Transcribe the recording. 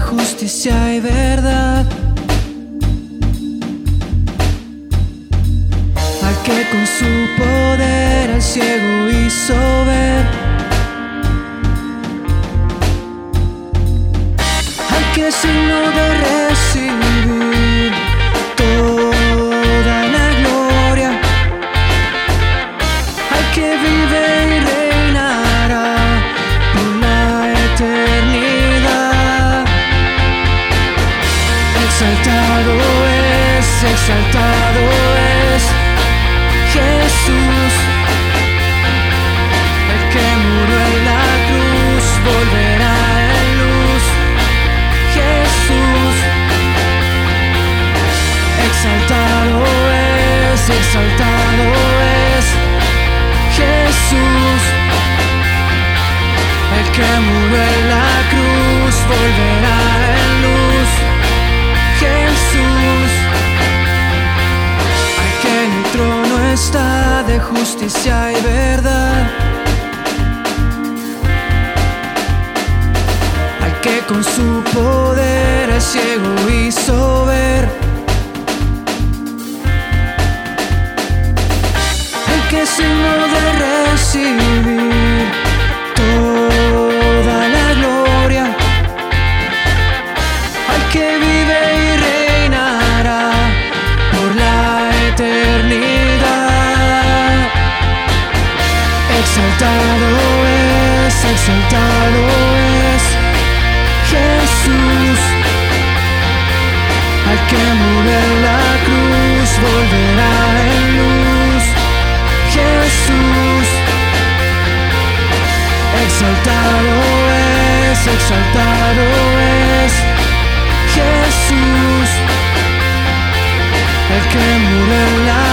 justicia y verdad. Al que con su poder al ciego hizo ver. Al que signo de recibir toda la gloria. Al que vive. Exaltado es, exaltado es Jesús, el que murió en la cruz volverá en luz. Jesús, exaltado es, exaltado es Jesús, el que murió en la cruz volverá justicia y verdad. Al que con su poder al ciego hizo ver. El que signo de recibir Exaltado es, exaltado es Jesús. Al que murió en la cruz volverá en luz. Jesús. Exaltado es, exaltado es Jesús. El que murió en la